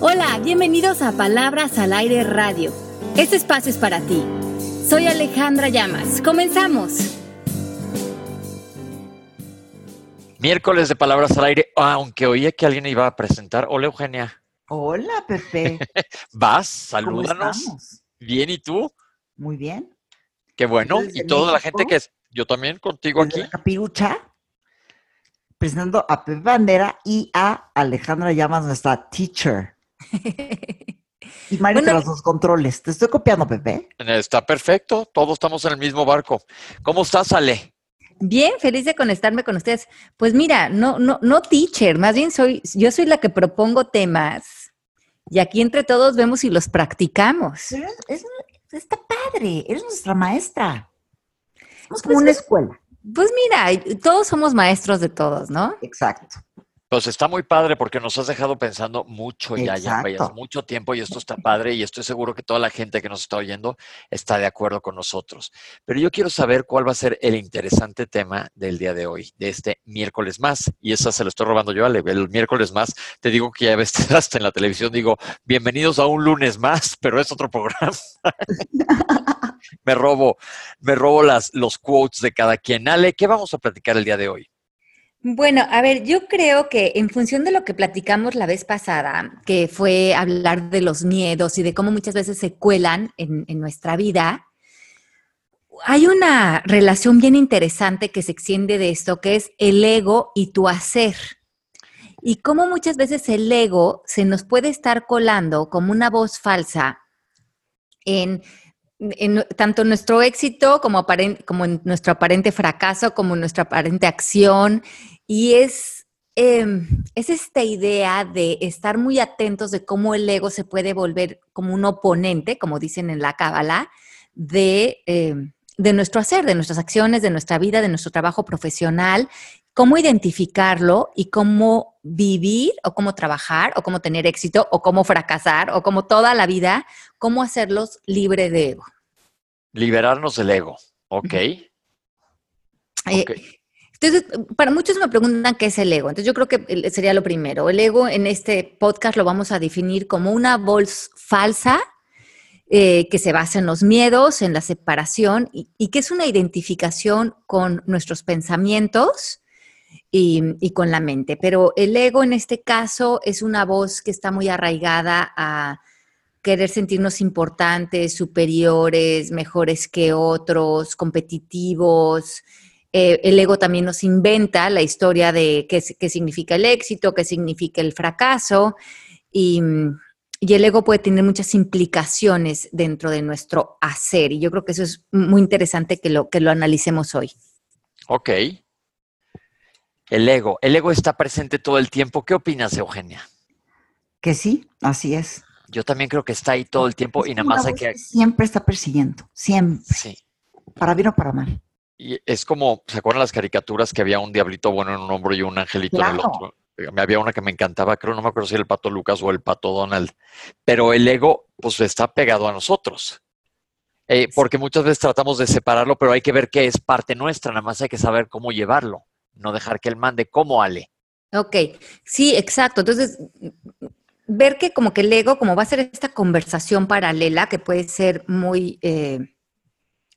Hola, bienvenidos a Palabras al Aire Radio. Este espacio es para ti. Soy Alejandra Llamas. Comenzamos. Miércoles de Palabras al Aire, aunque oía que alguien iba a presentar. Hola, Eugenia. Hola, Pepe. Vas, salúdanos. Bien, ¿y tú? Muy bien. Qué bueno. Y toda la gente que es. Yo también contigo aquí. Capirucha, presentando a Pepe Bandera y a Alejandra Llamas, nuestra teacher. Y Mario bueno, los controles. Te estoy copiando, Pepe. Está perfecto. Todos estamos en el mismo barco. ¿Cómo estás, Ale? Bien, feliz de conectarme con ustedes. Pues mira, no, no, no teacher, más bien soy, yo soy la que propongo temas y aquí entre todos vemos y los practicamos. Es, está padre, eres nuestra maestra. Es como pues una escuela. Pues mira, todos somos maestros de todos, ¿no? Exacto. Pues está muy padre porque nos has dejado pensando mucho ya, ya vayas mucho tiempo y esto está padre y estoy seguro que toda la gente que nos está oyendo está de acuerdo con nosotros. Pero yo quiero saber cuál va a ser el interesante tema del día de hoy, de este miércoles más. Y esa se lo estoy robando yo, Ale. El miércoles más, te digo que ya ves hasta en la televisión, digo, bienvenidos a un lunes más, pero es otro programa. me robo, me robo las, los quotes de cada quien. Ale, ¿qué vamos a platicar el día de hoy? Bueno, a ver, yo creo que en función de lo que platicamos la vez pasada, que fue hablar de los miedos y de cómo muchas veces se cuelan en, nuestra vida, hay una relación bien interesante que se extiende de esto, que es el ego y tu hacer. Y cómo muchas veces el ego se nos puede estar colando como una voz falsa en, tanto nuestro éxito como, como en nuestro aparente fracaso, como en nuestra aparente acción, y es, em, es esta idea de estar muy atentos de cómo el ego se puede volver como un oponente, como dicen en la cábala, de, em, de nuestro hacer, de nuestras acciones, de nuestra vida, de nuestro trabajo profesional, cómo identificarlo y cómo vivir o cómo trabajar o cómo tener éxito o cómo fracasar o como toda la vida, cómo hacerlos libre de ego. Liberarnos del ego, ok. Eh, okay. Entonces, para muchos me preguntan qué es el ego. Entonces, yo creo que sería lo primero. El ego en este podcast lo vamos a definir como una voz falsa eh, que se basa en los miedos, en la separación y, que es una identificación con nuestros pensamientos y, con la mente. Pero el ego en este caso es una voz que está muy arraigada a querer sentirnos importantes, superiores, mejores que otros, competitivos. Eh, el ego también nos inventa la historia de qué, significa el éxito, qué significa el fracaso, y, y, el ego puede tener muchas implicaciones dentro de nuestro hacer, y yo creo que eso es muy interesante que lo, que lo analicemos hoy. Ok. El ego, el ego está presente todo el tiempo. ¿Qué opinas, Eugenia? Que sí, así es. Yo también creo que está ahí todo el tiempo y nada más hay que... Siempre está persiguiendo, siempre. Sí. Para bien o para mal. Y es como, ¿se acuerdan las caricaturas que había un diablito bueno en un hombro y un angelito en el otro? Me había una que me encantaba, creo, no me acuerdo si era el pato Lucas o el pato Donald. Pero el ego, pues está pegado a nosotros. Eh, porque muchas veces tratamos de separarlo, pero hay que ver que es parte nuestra, nada más hay que saber cómo llevarlo, no dejar que él mande como Ale. Ok, sí, exacto. Entonces, ver que como que el ego, como va a ser esta conversación paralela, que puede ser muy... Eh,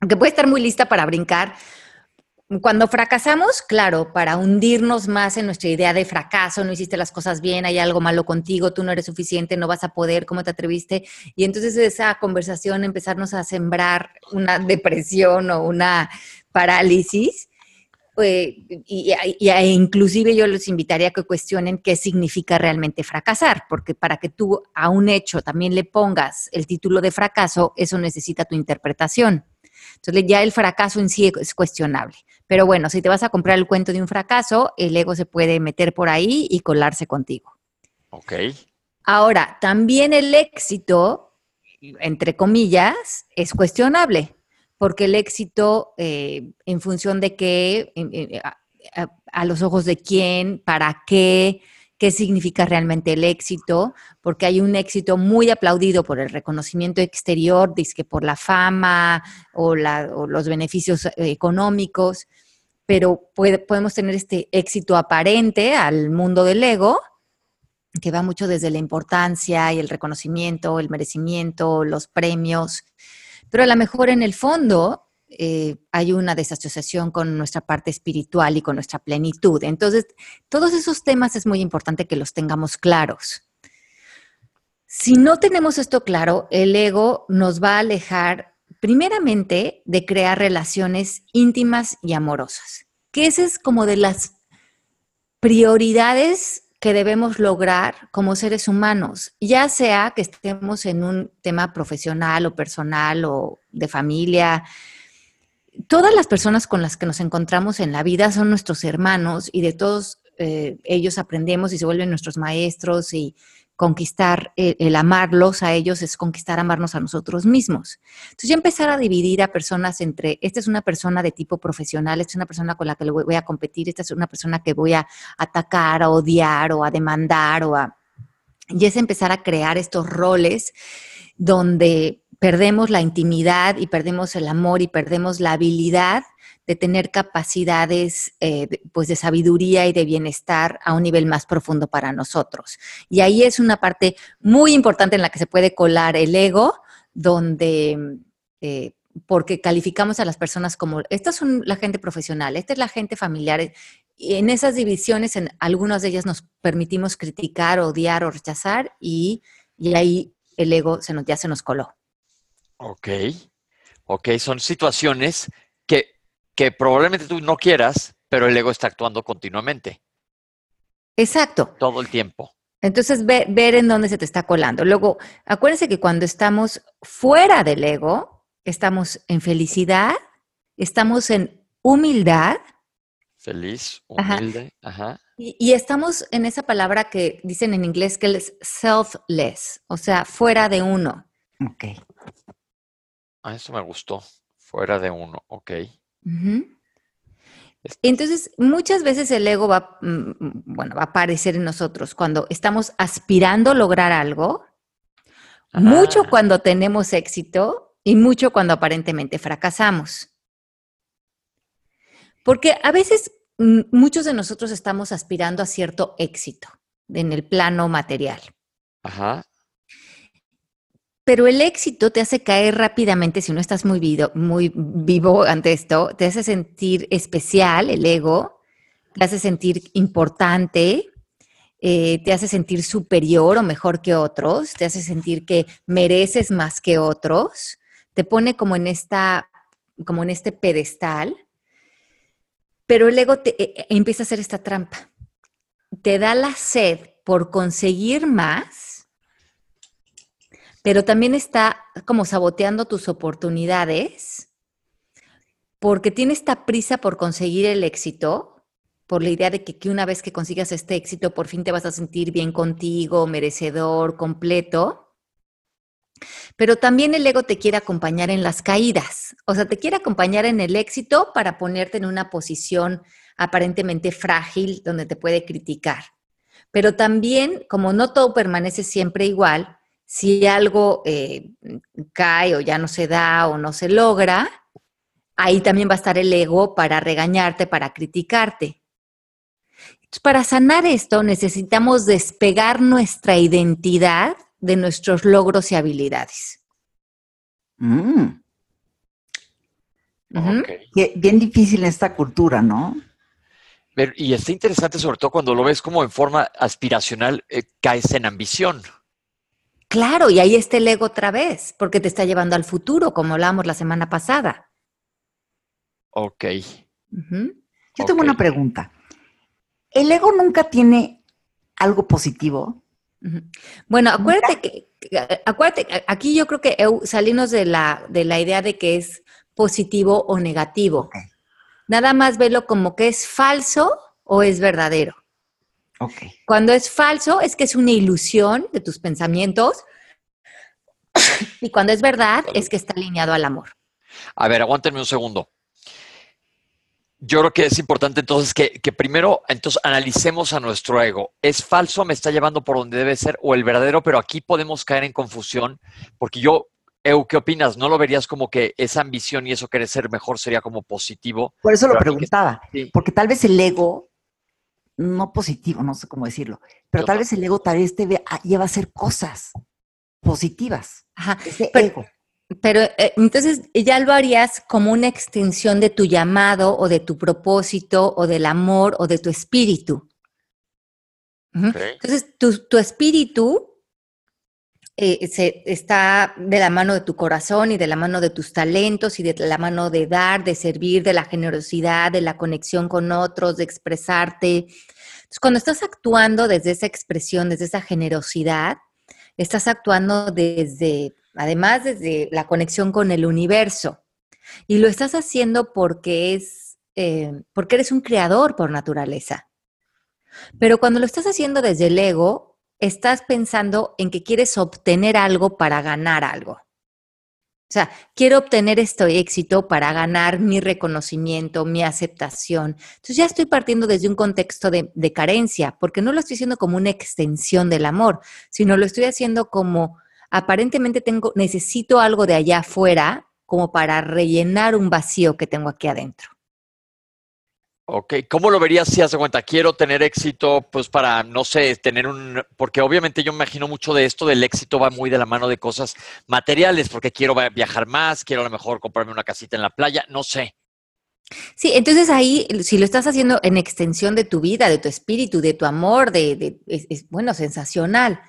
que puede estar muy lista para brincar. Cuando fracasamos, claro, para hundirnos más en nuestra idea de fracaso, no hiciste las cosas bien, hay algo malo contigo, tú no eres suficiente, no vas a poder, ¿cómo te atreviste? Y entonces esa conversación empezarnos a sembrar una depresión o una parálisis. Eh, y, e inclusive yo los invitaría a que cuestionen qué significa realmente fracasar, porque para que tú a un hecho también le pongas el título de fracaso, eso necesita tu interpretación. Entonces ya el fracaso en sí es cuestionable. Pero bueno, si te vas a comprar el cuento de un fracaso, el ego se puede meter por ahí y colarse contigo. Ok. Ahora, también el éxito, entre comillas, es cuestionable, porque el éxito, eh, en función de qué, a, los ojos de quién, para qué, qué significa realmente el éxito, porque hay un éxito muy aplaudido por el reconocimiento exterior, que por la fama o, los beneficios eh, económicos, pero podemos tener este éxito aparente al mundo del ego que va mucho desde la importancia y el reconocimiento, el merecimiento, los premios, pero a lo mejor en el fondo eh, hay una desasociación con nuestra parte espiritual y con nuestra plenitud. Entonces, todos esos temas es muy importante que los tengamos claros. Si no tenemos esto claro, el ego nos va a alejar primeramente de crear relaciones íntimas y amorosas, que esa es como de las prioridades que debemos lograr como seres humanos, ya sea que estemos en un tema profesional o personal o de familia. Todas las personas con las que nos encontramos en la vida son nuestros hermanos y de todos eh, ellos aprendemos y se vuelven nuestros maestros y conquistar, eh, el, amarlos a ellos es conquistar amarnos a nosotros mismos. Entonces ya empezar a dividir a personas entre, esta es una persona de tipo profesional, esta es una persona con la que voy a competir, esta es una persona que voy a atacar, a odiar o a demandar o a... Y es empezar a crear estos roles donde perdemos la intimidad y perdemos el amor y perdemos la habilidad de tener capacidades eh, pues de sabiduría y de bienestar a un nivel más profundo para nosotros. Y ahí es una parte muy importante en la que se puede colar el ego, donde... Eh, porque calificamos a las personas como, esta es la gente profesional, esta es la gente familiar, y en esas divisiones, en algunas de ellas nos permitimos criticar, odiar o rechazar, y, y ahí el ego se nos, ya se nos coló. Ok, ok, son situaciones que que probablemente tú no quieras, pero el ego está actuando continuamente. Exacto. Todo el tiempo. Entonces, ver en dónde se te está colando. Luego, acuérdense que cuando estamos fuera del ego, estamos en felicidad, estamos en humildad. Feliz, humilde, ajá. Y, estamos en esa palabra que dicen en inglés que es selfless, o sea, fuera de uno. Ok. Ah, eso me gustó. Fuera de uno, ok. Entonces, muchas veces el ego va, mm, bueno, va a aparecer en nosotros cuando estamos aspirando a lograr algo, mucho cuando tenemos éxito y mucho cuando aparentemente fracasamos. Porque a veces mm, muchos de nosotros estamos aspirando a cierto éxito en el plano material. Ajá. Pero el éxito te hace caer rápidamente si no estás muy vivo, muy vivo ante esto, te hace sentir especial, el ego, te hace sentir importante, eh, te hace sentir superior o mejor que otros, te hace sentir que mereces más que otros, te pone como en esta, como en este pedestal, pero el ego te, eh, empieza a hacer esta trampa. Te da la sed por conseguir más pero también está como saboteando tus oportunidades porque tiene esta prisa por conseguir el éxito, por la idea de que, una vez que consigas este éxito, por fin te vas a sentir bien contigo, merecedor, completo. Pero también el ego te quiere acompañar en las caídas, o sea, te quiere acompañar en el éxito para ponerte en una posición aparentemente frágil donde te puede criticar. Pero también, como no todo permanece siempre igual, si algo eh, cae o ya no se da o no se logra, ahí también va a estar el ego para regañarte, para criticarte. para sanar esto necesitamos despegar nuestra identidad de nuestros logros y habilidades. Mm. Bien difícil esta cultura, ¿no? Y está interesante sobre todo cuando lo ves como en forma aspiracional, eh, caes en ambición. Claro, y ahí está el ego otra vez, porque te está llevando al futuro, como hablábamos la semana pasada. Ok. Yo tengo una pregunta. ¿El ego nunca tiene algo positivo? Bueno, acuérdate que, acuérdate, aquí yo creo que salimos de la, de la idea de que es positivo o negativo. Nada más velo como que es falso o es verdadero. Cuando es falso es que es una ilusión de tus pensamientos y cuando es verdad es que está alineado al amor. A ver, aguántenme un segundo. Yo creo que es importante entonces que, primero entonces analicemos a nuestro ego. ¿Es falso? ¿Me está llevando por donde debe ser? ¿O el verdadero? Pero aquí podemos caer en confusión porque yo Eu, ¿qué opinas? ¿No lo verías como que esa ambición y eso querer ser mejor sería como positivo? Por eso lo preguntaba, porque tal vez el ego no positivo, no sé cómo decirlo, pero tal vez el ego tal vez te lleva a hacer cosas positivas. Ajá. Ese ego. Pero eh, entonces ya lo harías como una extensión de tu llamado o de tu propósito o del amor o de tu espíritu. Entonces tu, espíritu eh, se, está de la mano de tu corazón y de la mano de tus talentos y de la mano de dar, de servir, de la generosidad, de la conexión con otros, de expresarte. Cuando estás actuando desde esa expresión, desde esa generosidad, estás actuando desde además desde la conexión con el universo. Y lo estás haciendo porque es, eh, porque eres un creador por naturaleza. Pero cuando lo estás haciendo desde el ego, estás pensando en que quieres obtener algo para ganar algo. O sea, quiero obtener este éxito para ganar mi reconocimiento, mi aceptación. Entonces ya estoy partiendo desde un contexto de, de, carencia, porque no lo estoy haciendo como una extensión del amor, sino lo estoy haciendo como aparentemente tengo, necesito algo de allá afuera como para rellenar un vacío que tengo aquí adentro. Ok, ¿cómo lo verías si hace cuenta? Quiero tener éxito, pues para, no sé, tener un, porque obviamente yo me imagino mucho de esto, del éxito va muy de la mano de cosas materiales, porque quiero viajar más, quiero a lo mejor comprarme una casita en la playa, no sé. Sí, entonces ahí, si lo estás haciendo en extensión de tu vida, de tu espíritu, de tu amor, de, es, bueno, sensacional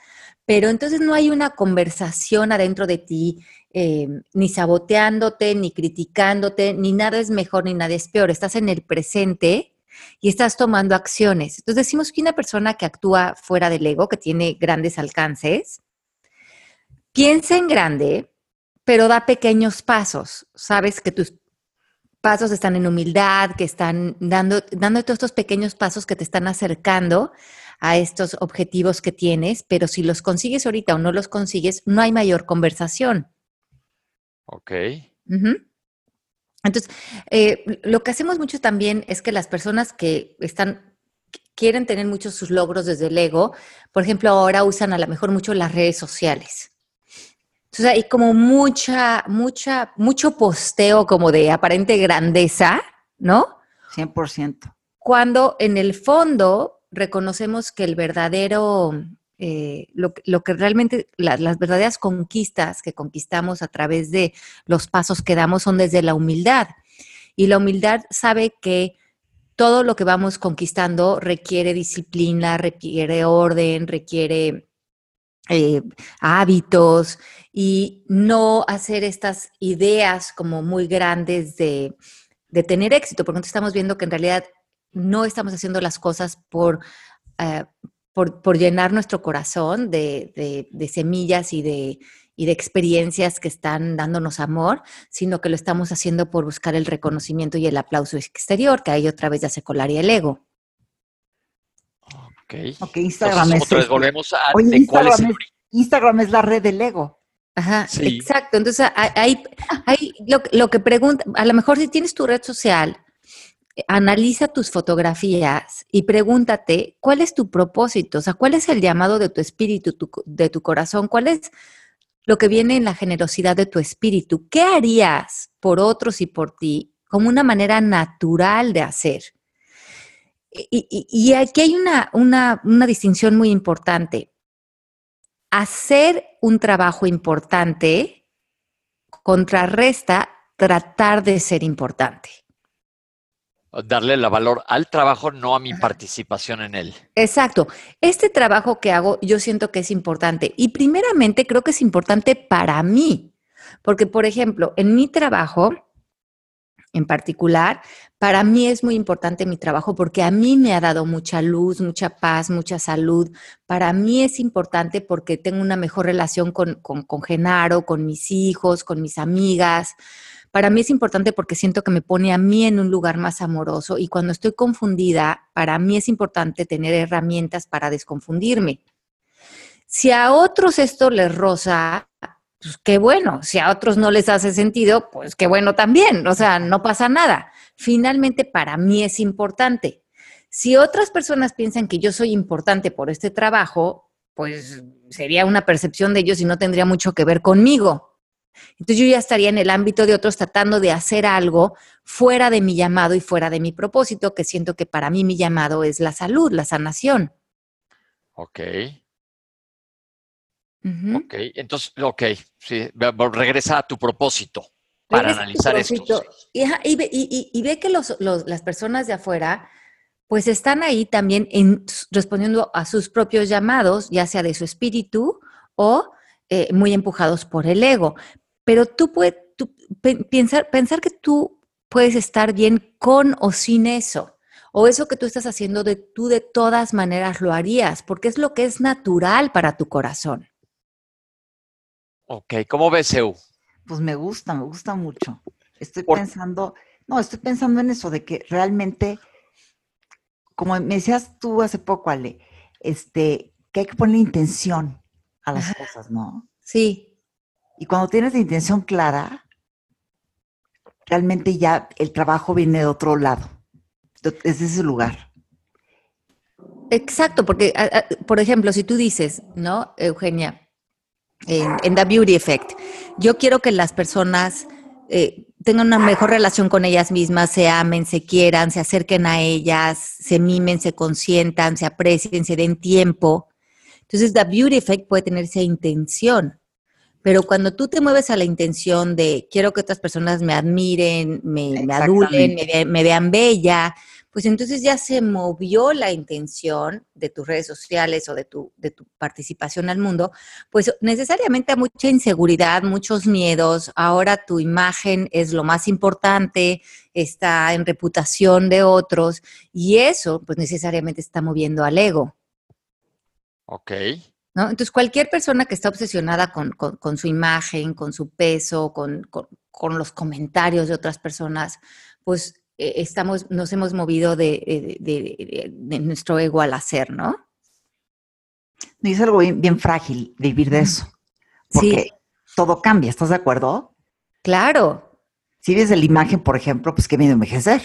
pero entonces no hay una conversación adentro de ti, eh, ni saboteándote, ni criticándote, ni nada es mejor, ni nada es peor. Estás en el presente y estás tomando acciones. Entonces decimos que una persona que actúa fuera del ego, que tiene grandes alcances, piensa en grande, pero da pequeños pasos. Sabes que tus pasos están en humildad, que están dando, dando todos estos pequeños pasos que te están acercando a estos objetivos que tienes, pero si los consigues ahorita o no los consigues, no hay mayor conversación. Ok. Entonces, eh, lo que hacemos mucho también es que las personas que están quieren tener muchos sus logros desde el ego, por ejemplo, ahora usan a lo mejor mucho las redes sociales. Entonces hay como mucha, mucha, mucho posteo como de aparente grandeza, ¿no? 100%. Cuando en el fondo reconocemos que el verdadero, eh, lo, que realmente, las verdaderas conquistas que conquistamos a través de los pasos que damos son desde la humildad. Y la humildad sabe que todo lo que vamos conquistando requiere disciplina, requiere orden, requiere eh, hábitos y no hacer estas ideas como muy grandes de, de tener éxito, porque estamos viendo que en realidad no estamos haciendo las cosas eh, por, por, llenar nuestro corazón de, semillas y de, y de experiencias que están dándonos amor, sino que lo estamos haciendo por buscar el reconocimiento y el aplauso exterior, que ahí otra vez ya se colaría el ego. Ok. Instagram es. volvemos a Instagram, es, la red del ego. Ajá, exacto. Entonces, hay, hay lo, lo, que pregunta, a lo mejor si tienes tu red social analiza tus fotografías y pregúntate cuál es tu propósito, o sea, cuál es el llamado de tu espíritu, de tu corazón, cuál es lo que viene en la generosidad de tu espíritu, qué harías por otros y por ti como una manera natural de hacer. Y, aquí hay una, una, una distinción muy importante. Hacer un trabajo importante contrarresta tratar de ser importante darle el valor al trabajo, no a mi participación en él. Exacto. Este trabajo que hago yo siento que es importante y primeramente creo que es importante para mí, porque por ejemplo, en mi trabajo en particular, para mí es muy importante mi trabajo porque a mí me ha dado mucha luz, mucha paz, mucha salud. Para mí es importante porque tengo una mejor relación con, con, con Genaro, con mis hijos, con mis amigas para mí es importante porque siento que me pone a mí en un lugar más amoroso y cuando estoy confundida, para mí es importante tener herramientas para desconfundirme. Si a otros esto les roza, pues qué bueno. Si a otros no les hace sentido, pues qué bueno también. O sea, no pasa nada. Finalmente, para mí es importante. Si otras personas piensan que yo soy importante por este trabajo, pues sería una percepción de ellos y no tendría mucho que ver conmigo. Entonces yo ya estaría en el ámbito de otros tratando de hacer algo fuera de mi llamado y fuera de mi propósito, que siento que para mí mi llamado es la salud, la sanación. Ok. Ok, entonces, ok, sí, regresa a tu propósito para analizar esto. Y, ve que las personas de afuera, pues están ahí también respondiendo a sus propios llamados, ya sea de su espíritu o eh, muy empujados por el ego. Pero tú puedes pensar, pensar que tú puedes estar bien con o sin eso. O eso que tú estás haciendo, de, tú de todas maneras lo harías, porque es lo que es natural para tu corazón. Ok, ¿cómo ves, Eu? Pues me gusta, me gusta mucho. Estoy pensando, no, estoy pensando en eso, de que realmente, como me decías tú hace poco, Ale, este, que hay que poner intención a las cosas, ¿no? Sí. Y cuando tienes la intención clara, realmente ya el trabajo viene de otro lado, desde ese lugar. Exacto, porque, por ejemplo, si tú dices, ¿no, Eugenia? en, The Beauty Effect. Yo quiero que las personas eh, tengan una mejor relación con ellas mismas, se amen, se quieran, se acerquen a ellas, se mimen, se consientan, se aprecien, se den tiempo. Entonces, The Beauty Effect puede tener esa intención. Pero cuando tú te mueves a la intención de quiero que otras personas me admiren, me, me adulen, me, vean bella, pues entonces ya se movió la intención de tus redes sociales o de tu, de tu participación al mundo, pues necesariamente hay mucha inseguridad, muchos miedos, ahora tu imagen es lo más importante, está en reputación de otros y eso pues necesariamente está moviendo al ego. Ok. ¿No? Entonces, cualquier persona que está obsesionada con, su imagen, con su peso, con, con, los comentarios de otras personas, pues eh, estamos, nos hemos movido eh, de, nuestro ego al hacer, ¿no? Y es algo bien, frágil vivir de eso. Porque todo cambia, ¿estás de acuerdo? Claro. Si ves la imagen, por ejemplo, pues que viene a envejecer.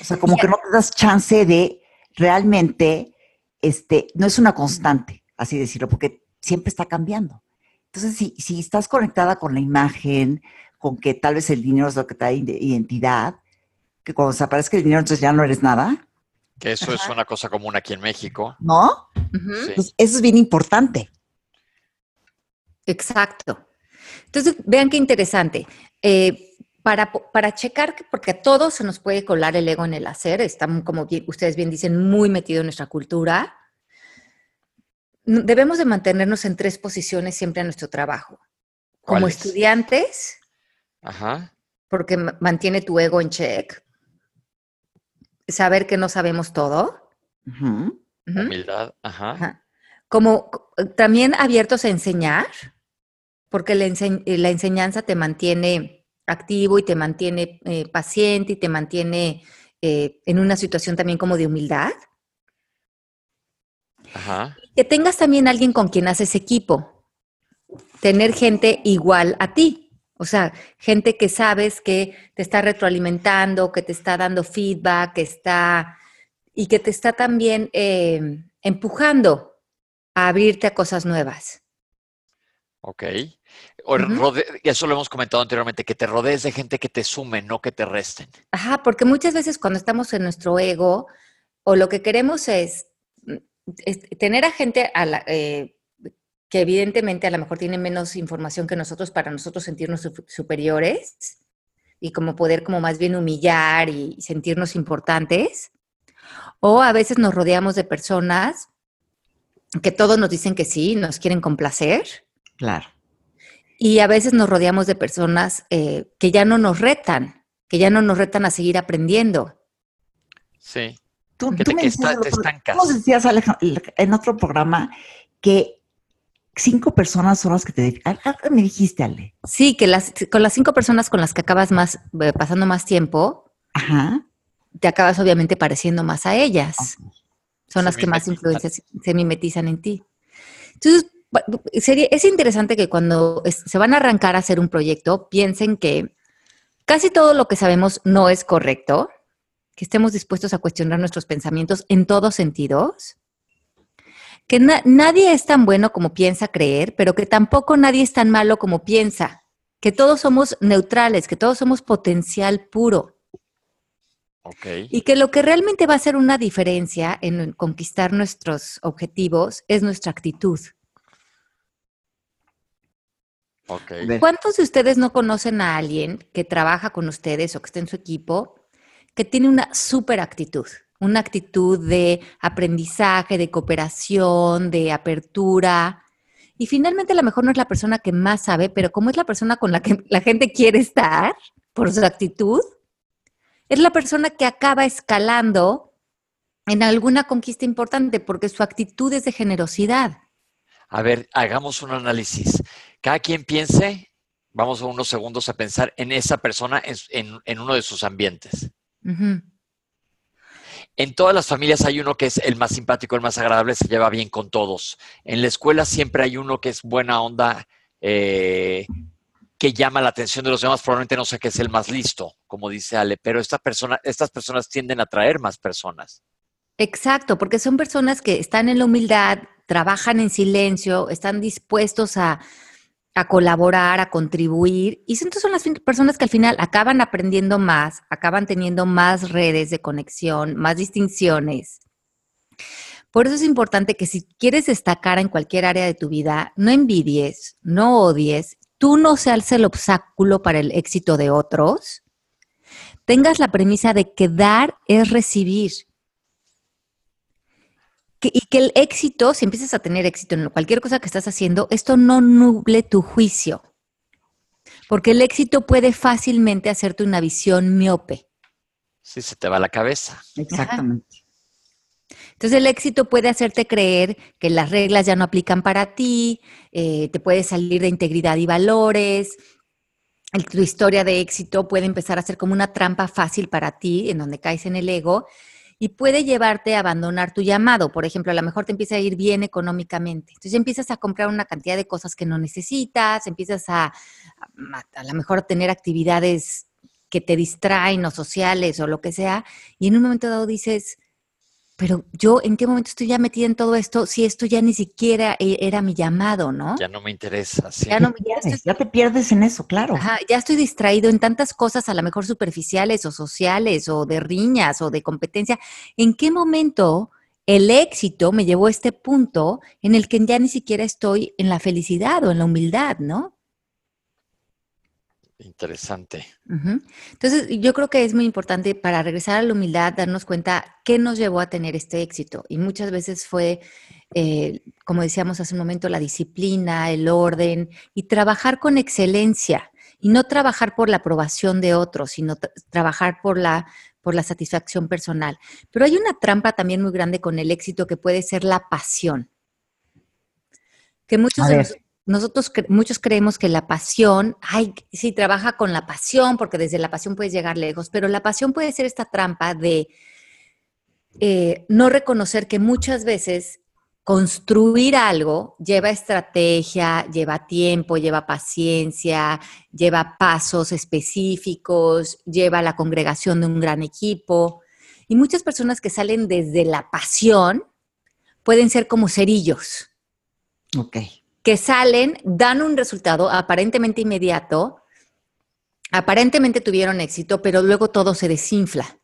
O sea, como que no te das chance de realmente, este, no es una constante, así decirlo, porque siempre está cambiando. Entonces, si, si estás conectada con la imagen, con que tal vez el dinero es lo que te da identidad, que cuando se aparezca el dinero entonces ya no eres nada. Que eso es una cosa común aquí en México. ¿No? Pues eso es bien importante. Exacto. Entonces, vean qué interesante. Eh, para, para, checar, porque a todos se nos puede colar el ego en el hacer, estamos, como ustedes bien dicen, muy metido en nuestra cultura, debemos de mantenernos en tres posiciones siempre en nuestro trabajo. Como estudiantes, porque mantiene tu ego en check saber que no sabemos todo. Humildad, ajá. Como también abiertos a enseñar, porque la, enseñanza te mantiene activo y te mantiene eh, paciente y te mantiene eh, en una situación también como de humildad. Ajá. Que tengas también alguien con quien haces equipo. Tener gente igual a ti. O sea, gente que sabes que te está retroalimentando, que te está dando feedback, que está y que te está también eh, empujando a abrirte a cosas nuevas. Ok. Eso lo hemos comentado anteriormente, que te rodees de gente que te sume, no que te resten. Ajá, porque muchas veces cuando estamos en nuestro ego, o lo que queremos es, mm, tener a gente a la, eh, que evidentemente a lo mejor tienen menos información que nosotros para nosotros sentirnos superiores y como poder como más bien humillar y sentirnos importantes. O a veces nos rodeamos de personas que todos nos dicen que sí, nos quieren complacer. Claro. Y a veces nos rodeamos de personas eh, que ya no nos retan, que ya no nos retan a seguir aprendiendo. Sí. Tú, me decías, decías, en otro programa que cinco personas son las que te... me dijiste, Ale. Sí, que las, con las cinco personas con las que acabas más, eh, pasando más tiempo, te acabas obviamente pareciendo más a ellas. Son las que más influencias se mimetizan en ti. Entonces, sería, es interesante que cuando se van a arrancar a hacer un proyecto, piensen que casi todo lo que sabemos no es correcto, que estemos dispuestos a cuestionar nuestros pensamientos en todos sentidos que nadie es tan bueno como piensa creer, pero que tampoco nadie es tan malo como piensa. que todos somos neutrales, que todos somos potencial puro. Okay. Y que lo que realmente va a hacer una diferencia en conquistar nuestros objetivos es nuestra actitud. Okay. ¿Cuántos de ustedes no conocen a alguien que trabaja con ustedes o que esté en su equipo que tiene una super actitud? Una actitud de aprendizaje, de cooperación, de apertura. Y finalmente a lo mejor no es la persona que más sabe, pero como es la persona con la que la gente quiere estar por su actitud, es la persona que acaba escalando en alguna conquista importante porque su actitud es de generosidad. A ver, hagamos un análisis. Cada quien piense, vamos unos segundos a pensar en esa persona en, uno de sus ambientes. En todas las familias hay uno que es el más simpático, el más agradable, se lleva bien con todos. En la escuela siempre hay uno que es buena onda, eh, que llama la atención de los demás. Probablemente no sé qué es el más listo, como dice Ale, pero esta persona, estas personas tienden a atraer más personas. Exacto, porque son personas que están en la humildad, trabajan en silencio, están dispuestos a, colaborar, a contribuir. Y entonces son las personas que al final acaban aprendiendo más, acaban teniendo más redes de conexión, más distinciones. Por eso es importante que si quieres destacar en cualquier área de tu vida, no envidies, no odies, tú no seas el obstáculo para el éxito de otros, tengas la premisa de que dar es recibir y que el éxito, si empiezas a tener éxito en cualquier cosa que estás haciendo, esto no nuble tu juicio. Porque el éxito puede fácilmente hacerte una visión miope. Sí, se te va la cabeza. Exactamente. Entonces el éxito puede hacerte creer que las reglas ya no aplican para ti, eh, te puede salir de integridad y valores, tu historia de éxito puede empezar a ser como una trampa fácil para ti, en donde caes en el ego, y puede llevarte a abandonar tu llamado. Por ejemplo, a lo mejor te empieza a ir bien económicamente. Entonces empiezas a comprar una cantidad de cosas que no necesitas, empiezas a a, lo mejor tener actividades que te distraen o sociales o lo que sea, y en un momento dado dices, pero yo en qué momento estoy ya metida en todo esto si esto ya ni siquiera e, era mi llamado, ¿no? Ya no me interesa. Ya, no, ya, te pierdes en eso, claro. Ajá, ya estoy distraído en tantas cosas a lo mejor superficiales o sociales o de riñas o de competencia. ¿En qué momento el éxito me llevó a este punto en el que ya ni siquiera estoy en la felicidad o en la humildad, ¿no? Interesante. Entonces, yo creo que es muy importante para regresar a la humildad, darnos cuenta qué nos llevó a tener este éxito. Y muchas veces fue, eh, como decíamos hace un momento, la disciplina, el orden y trabajar con excelencia. Y no trabajar por la aprobación de otros, sino trabajar por la, por la satisfacción personal. Pero hay una trampa también muy grande con el éxito que puede ser la pasión. Que muchos de nosotros nosotros muchos creemos que la pasión, ay, sí, trabaja con la pasión, porque desde la pasión puedes llegar lejos, pero la pasión puede ser esta trampa de eh, no reconocer que muchas veces construir algo lleva estrategia, lleva tiempo, lleva paciencia, lleva pasos específicos, lleva la congregación de un gran equipo. Y muchas personas que salen desde la pasión pueden ser como cerillos. Ok que salen, dan un resultado aparentemente inmediato, aparentemente tuvieron éxito, pero luego todo se desinfla.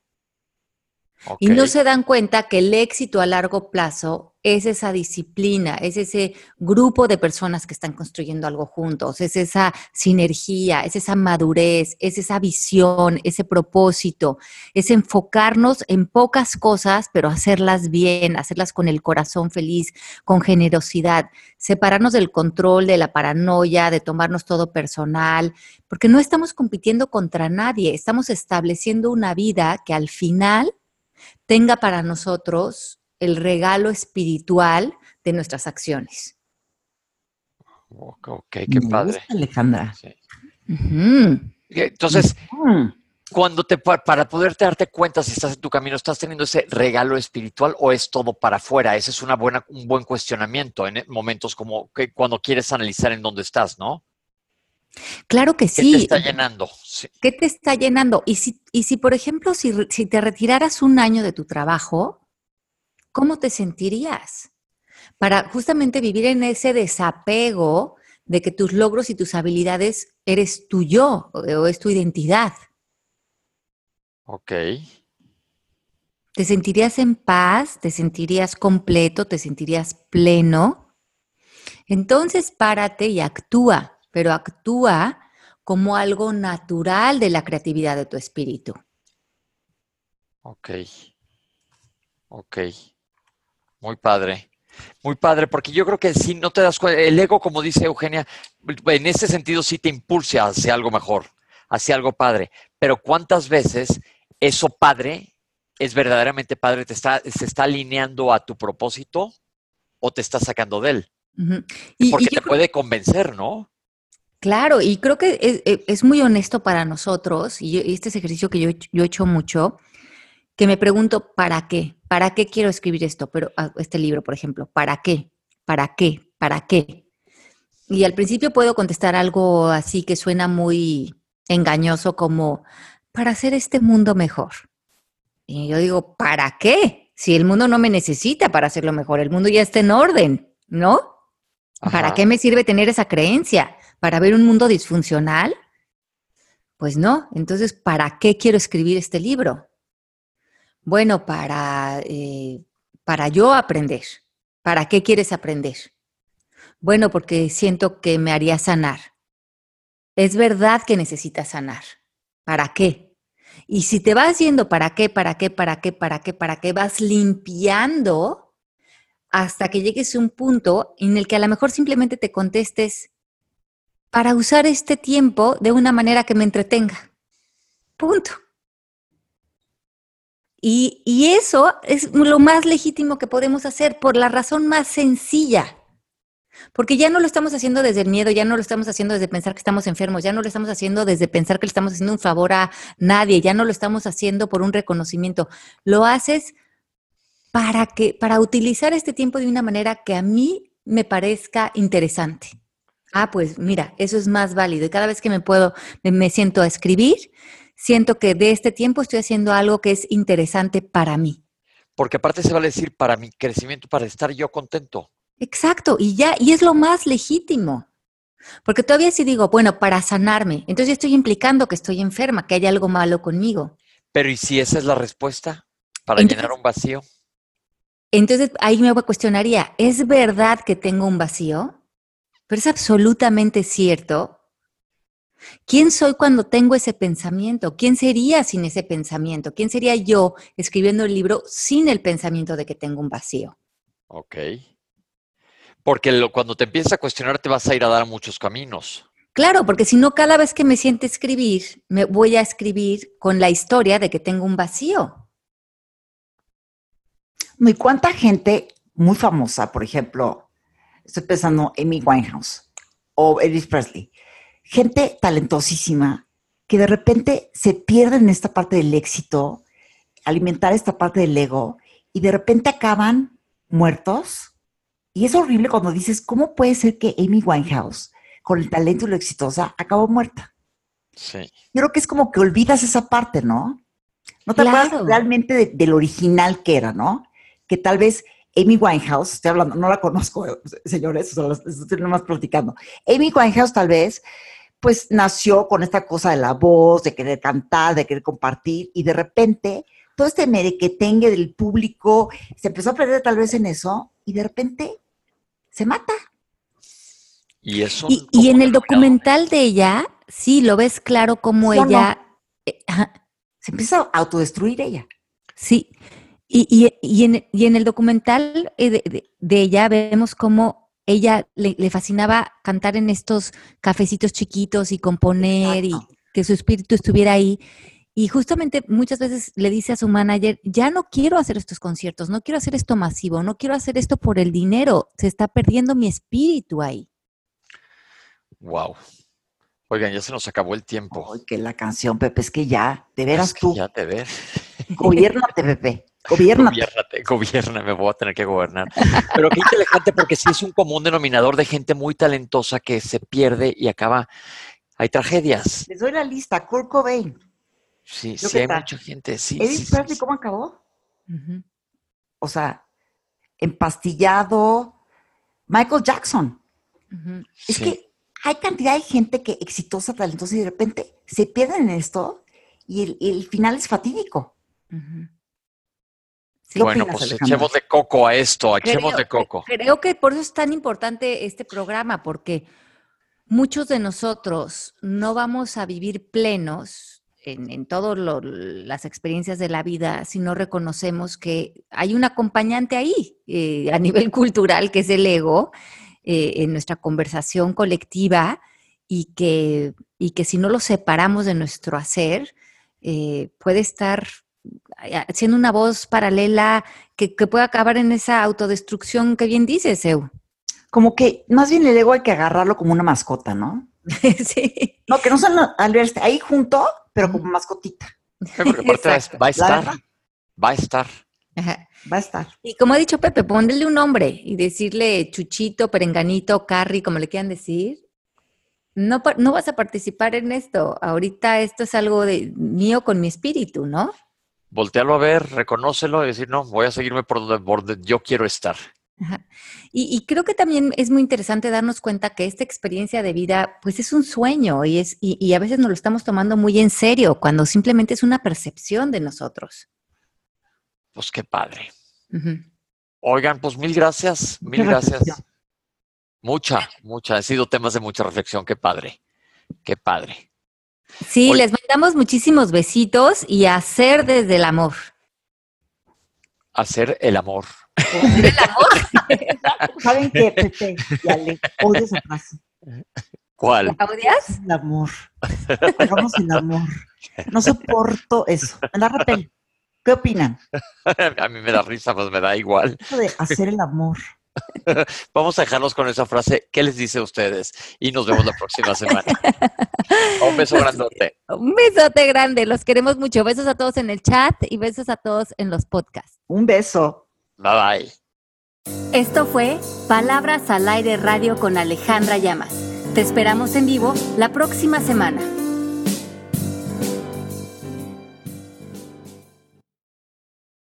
Y no se dan cuenta que el éxito a largo plazo es esa disciplina, es ese grupo de personas que están construyendo algo juntos, es esa sinergia, es esa madurez, es esa visión, ese propósito, es enfocarnos en pocas cosas, pero hacerlas bien, hacerlas con el corazón feliz, con generosidad, separarnos del control, de la paranoia, de tomarnos todo personal, porque no estamos compitiendo contra nadie, estamos estableciendo una vida que al final tenga para nosotros el regalo espiritual de nuestras acciones. Ok, qué padre. Alejandra. Entonces, cuando te para poder darte cuenta si estás en tu camino, ¿estás teniendo ese regalo espiritual o es todo para afuera? Ese es una buena, un buen cuestionamiento en momentos como que cuando quieres analizar en dónde estás, ¿no? Claro que sí. ¿Qué te está llenando? ¿Qué te está llenando? Y si, y si por ejemplo, si, si te retiraras un año de tu trabajo, ¿cómo te sentirías? Para justamente vivir en ese desapego de que tus logros y tus habilidades eres tu yo o es tu identidad. Ok. ¿Te sentirías en paz? ¿Te sentirías completo? ¿Te sentirías pleno? Entonces párate y actúa, pero actúa como algo natural de la creatividad de tu espíritu. Ok. Ok. Muy padre. Muy padre, porque yo creo que si no te das cuenta, el ego, como dice Eugenia, en ese sentido sí te impulsa hacia algo mejor, hacia algo padre. Pero ¿cuántas veces eso padre es verdaderamente padre? ¿Te está, se está alineando a tu propósito o te está sacando de él? porque te puede convencer, ¿no? Claro, y creo que es, muy honesto para nosotros, y, este es ejercicio que yo, yo he hecho mucho, que me pregunto, ¿para qué? ¿Para qué quiero escribir esto? Pero ah, este libro, por ejemplo, ¿para qué? ¿Para qué? ¿Para qué? Y al principio puedo contestar algo así que suena muy engañoso como para hacer este mundo mejor. Y yo digo, ¿para qué? Si el mundo no me necesita para hacerlo mejor, el mundo ya está en orden, ¿no? ¿Para qué me sirve tener esa creencia? ¿Para ver un mundo disfuncional? Pues no. Entonces, ¿para qué quiero escribir este libro? Bueno, para, eh, para yo aprender. ¿Para qué quieres aprender? Bueno, porque siento que me haría sanar. Es verdad que necesitas sanar. ¿Para qué? Y si te vas yendo para qué, para qué, para qué, para qué, para qué, vas limpiando hasta que llegues a un punto en el que a lo mejor simplemente te contestes para usar este tiempo de una manera que me entretenga. Punto. Y, eso es lo más legítimo que podemos hacer por la razón más sencilla. Porque ya no lo estamos haciendo desde el miedo, ya no lo estamos haciendo desde pensar que estamos enfermos, ya no lo estamos haciendo desde pensar que le estamos haciendo un favor a nadie, ya no lo estamos haciendo por un reconocimiento. Lo haces para que para utilizar este tiempo de una manera que a mí me parezca interesante. Ah, pues mira, eso es más válido y cada vez que me puedo me siento a escribir, siento que de este tiempo estoy haciendo algo que es interesante para mí. Porque aparte se va a decir para mi crecimiento, para estar yo contento. Exacto, y ya, y es lo más legítimo. Porque todavía si digo, bueno, para sanarme, entonces estoy implicando que estoy enferma, que hay algo malo conmigo. Pero ¿y si esa es la respuesta? Para llenar un vacío. Entonces ahí me cuestionaría, ¿es verdad que tengo un vacío? Pero es absolutamente cierto ¿Quién soy cuando tengo ese pensamiento? ¿Quién sería sin ese pensamiento? ¿Quién sería yo escribiendo el libro sin el pensamiento de que tengo un vacío? Ok. Porque cuando te empiezas a cuestionar te vas a ir a dar muchos caminos. Claro, porque si no, cada vez que me siente escribir, me voy a escribir con la historia de que tengo un vacío. ¿Y cuánta gente muy famosa, por ejemplo, estoy pensando en Amy Winehouse o Elvis Presley, gente talentosísima que de repente se pierde en esta parte del éxito, alimentar esta parte del ego, y de repente acaban muertos. Y es horrible cuando dices, ¿cómo puede ser que Amy Winehouse, con el talento y lo exitosa, acabó muerta? Sí. Yo creo que es como que olvidas esa parte, ¿no? No te acuerdas realmente del original que era, ¿no? Que tal vez Amy Winehouse, estoy hablando, no la conozco, señores, estoy nomás platicando. Amy Winehouse tal vez pues nació con esta cosa de la voz, de querer cantar, de querer compartir, y de repente todo este merequetengue del público se empezó a perder tal vez en eso, y de repente se mata. Y eso. Y, en el documental de ella, sí, lo ves claro como ella. Eh, se empieza a autodestruir ella. Sí. Y, en, el documental eh, de, de ella vemos cómo ella le, fascinaba cantar en estos cafecitos chiquitos y componer y que su espíritu estuviera ahí. Y justamente muchas veces le dice a su manager, ya no quiero hacer estos conciertos, no quiero hacer esto masivo, no quiero hacer esto por el dinero, se está perdiendo mi espíritu ahí. Wow. Oigan, ya se nos acabó el tiempo. Ay, que la canción, Pepe, es que ya, de veras tú. Ya te ves. Gobiernate, Pepe. Gobierna. gobierna, me voy a tener que gobernar. Pero qué inteligente porque sí es un común denominador de gente muy talentosa que se pierde y acaba. Hay tragedias. Les doy la lista. Kurt Cobain. Sí, sí, hay mucha gente. Sí, Edith Presley, ¿cómo acabó? O sea, empastillado. Michael Jackson. Es que hay cantidad de gente que exitosa, talentosa y de repente se pierden en esto y el, final es fatídico. Bueno, pues echemos de coco a esto, echemos de coco. Creo que por eso es tan importante este programa, porque muchos de nosotros no vamos a vivir plenos en, todas las experiencias de la vida si no reconocemos que hay un acompañante ahí eh, a nivel cultural, que es el ego, eh, en nuestra conversación colectiva y que, y que si no lo separamos de nuestro hacer, eh, puede estar siendo una voz paralela que, que puede acabar en esa autodestrucción que bien dices, Eu. Como que más bien el ego hay que agarrarlo como una mascota, ¿no? sí. No, que no son al verse ahí junto, pero como mascotita. va a estar. Va a estar. Va a estar. Y como ha dicho Pepe, ponerle un nombre y decirle Chuchito, Perenganito, Carri, como le quieran decir. No, no vas a participar en esto. Ahorita esto es algo de mío con mi espíritu, ¿no? Voltealo a ver, reconócelo y decir, no, voy a seguirme por donde, yo quiero estar. Y, y, creo que también es muy interesante darnos cuenta que esta experiencia de vida, pues es un sueño y, es, y, y a veces nos lo estamos tomando muy en serio, cuando simplemente es una percepción de nosotros. Pues qué padre. Oigan, pues mil gracias, mil gracias. Mucha, mucha. Han sido temas de mucha reflexión. Qué padre, qué padre. Sí, les mandamos muchísimos besitos y hacer desde el amor. Hacer el amor. ¿Hacer el amor? ¿Saben qué, Pepe? Ya le odio esa frase. ¿Cuál? ¿La odias? El amor. Hagamos el amor. No soporto eso. Me da repel. ¿Qué opinan? a mí me da risa, pues me da igual. de hacer el amor. Vamos a dejarlos con esa frase. ¿Qué les dice a ustedes? Y nos vemos la próxima semana. Un beso grandote. Un besote grande. Los queremos mucho. Besos a todos en el chat y besos a todos en los podcasts. Un beso. Bye bye. Esto fue Palabras al Aire Radio con Alejandra Llamas. Te esperamos en vivo la próxima semana.